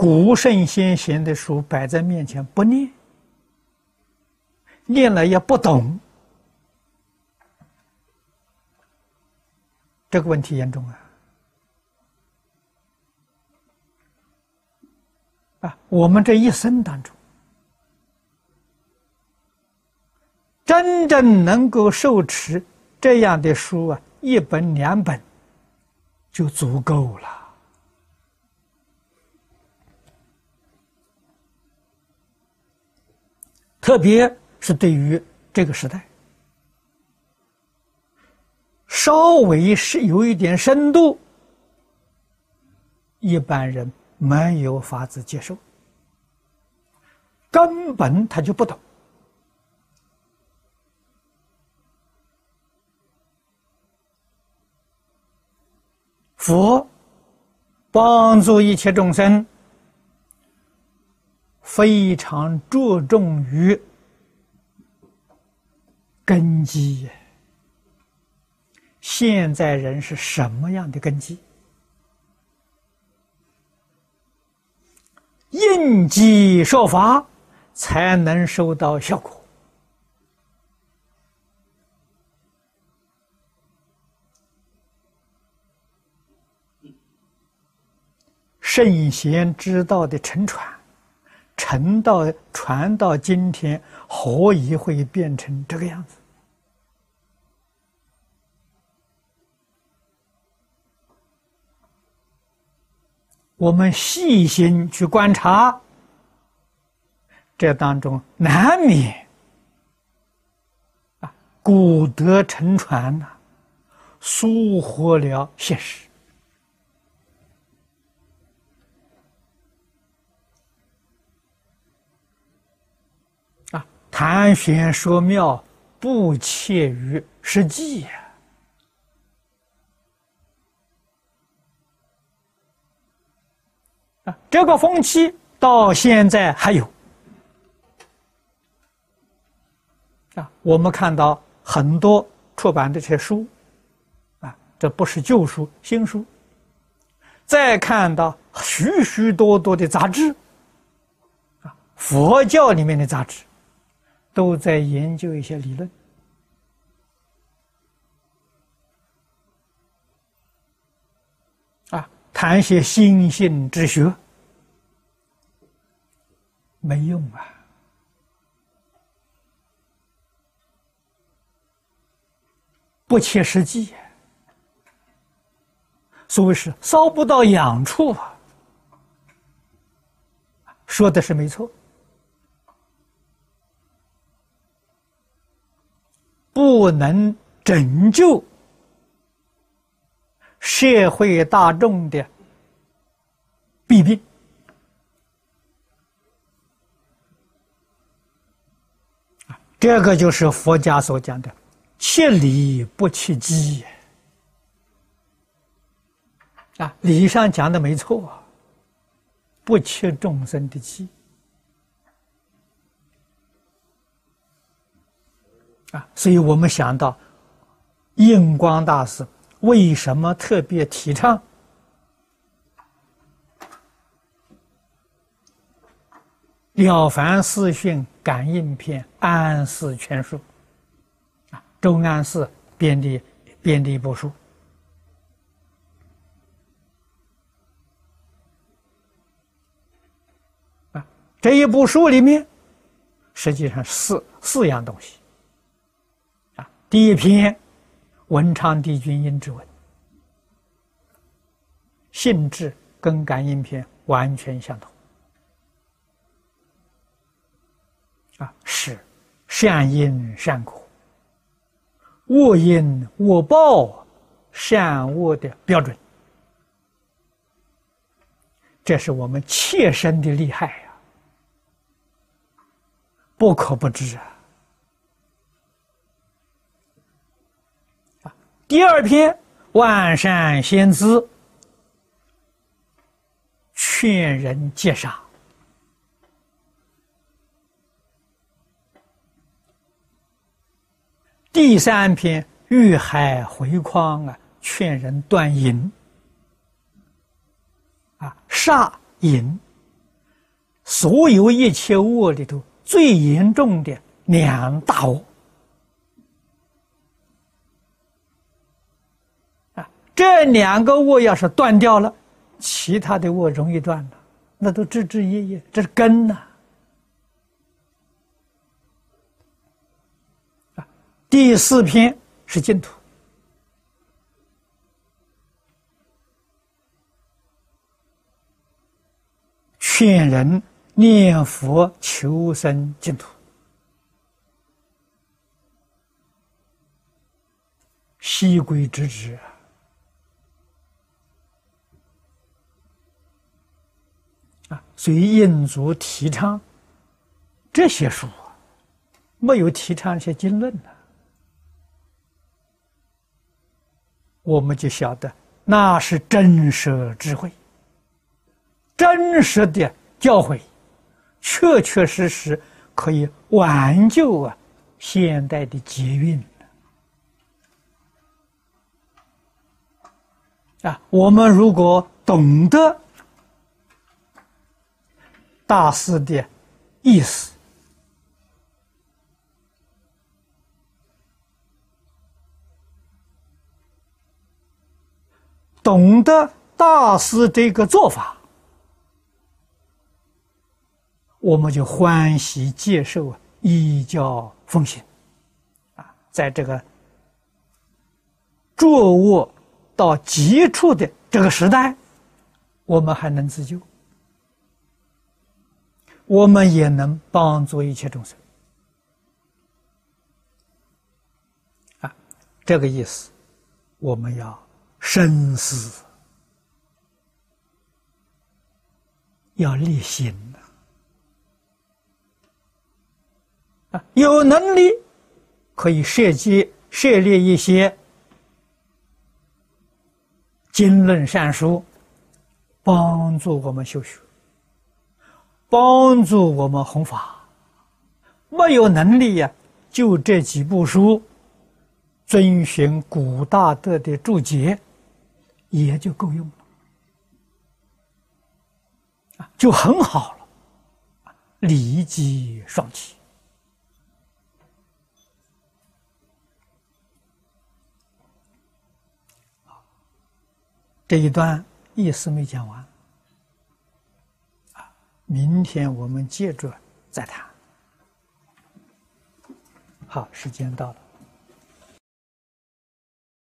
古圣先贤的书摆在面前不念，念了也不懂，这个问题严重啊！啊，我们这一生当中，真正能够受持这样的书啊，一本两本就足够了。特别是对于这个时代，稍微是有一点深度，一般人。没有法子接受，根本他就不懂。佛帮助一切众生，非常注重于根基呀。现在人是什么样的根基？应机说法，才能收到效果。圣贤之道的沉传，沉到传到今天，何以会变成这个样子？我们细心去观察，这当中难免啊，古德沉传呐，疏忽了现实啊，谈玄说妙不切于实际呀。啊这个风气到现在还有啊，我们看到很多出版的这些书啊，这不是旧书，新书。再看到许许多多的杂志啊，佛教里面的杂志都在研究一些理论啊，谈些心性之学。没用啊！不切实际，所谓是烧不到痒处啊。说的是没错，不能拯救社会大众的弊病。这个就是佛家所讲的“切理不切机”啊，理上讲的没错，不切众生的机啊，所以我们想到印光大师为什么特别提倡？《了凡四训感应篇》安世全书，啊，周安世编的编的一部书，啊，这一部书里面，实际上四四样东西，啊，第一篇文昌帝君阴之文，性质跟感应篇完全相同。啊，是善因善果、恶因恶报、善恶的标准，这是我们切身的利害呀，不可不知啊。第二篇万善先知劝人戒杀。第三篇遇海回匡啊，劝人断淫。啊，杀淫。所有一切恶里头最严重的两大恶啊，这两个恶要是断掉了，其他的恶容易断了，那都枝枝叶叶，这是根呐。啊，第四篇是净土。劝人念佛求生净土，西归之止啊！啊所以印祖提倡这些书，没有提倡一些经论的，我们就晓得那是真实智慧。真实的教诲，确确实实可以挽救啊现代的劫运啊！我们如果懂得大师的意思，懂得大师这个做法。我们就欢喜接受依教奉行，啊，在这个作恶到极处的这个时代，我们还能自救，我们也能帮助一切众生，啊，这个意思，我们要深思，要立心。啊，有能力可以设计设立一些经论善书，帮助我们修学，帮助我们弘法。没有能力呀，就这几部书，遵循古大德的注解，也就够用了，就很好了，利己双起。这一段意思没讲完，明天我们接着再谈。好，时间到了。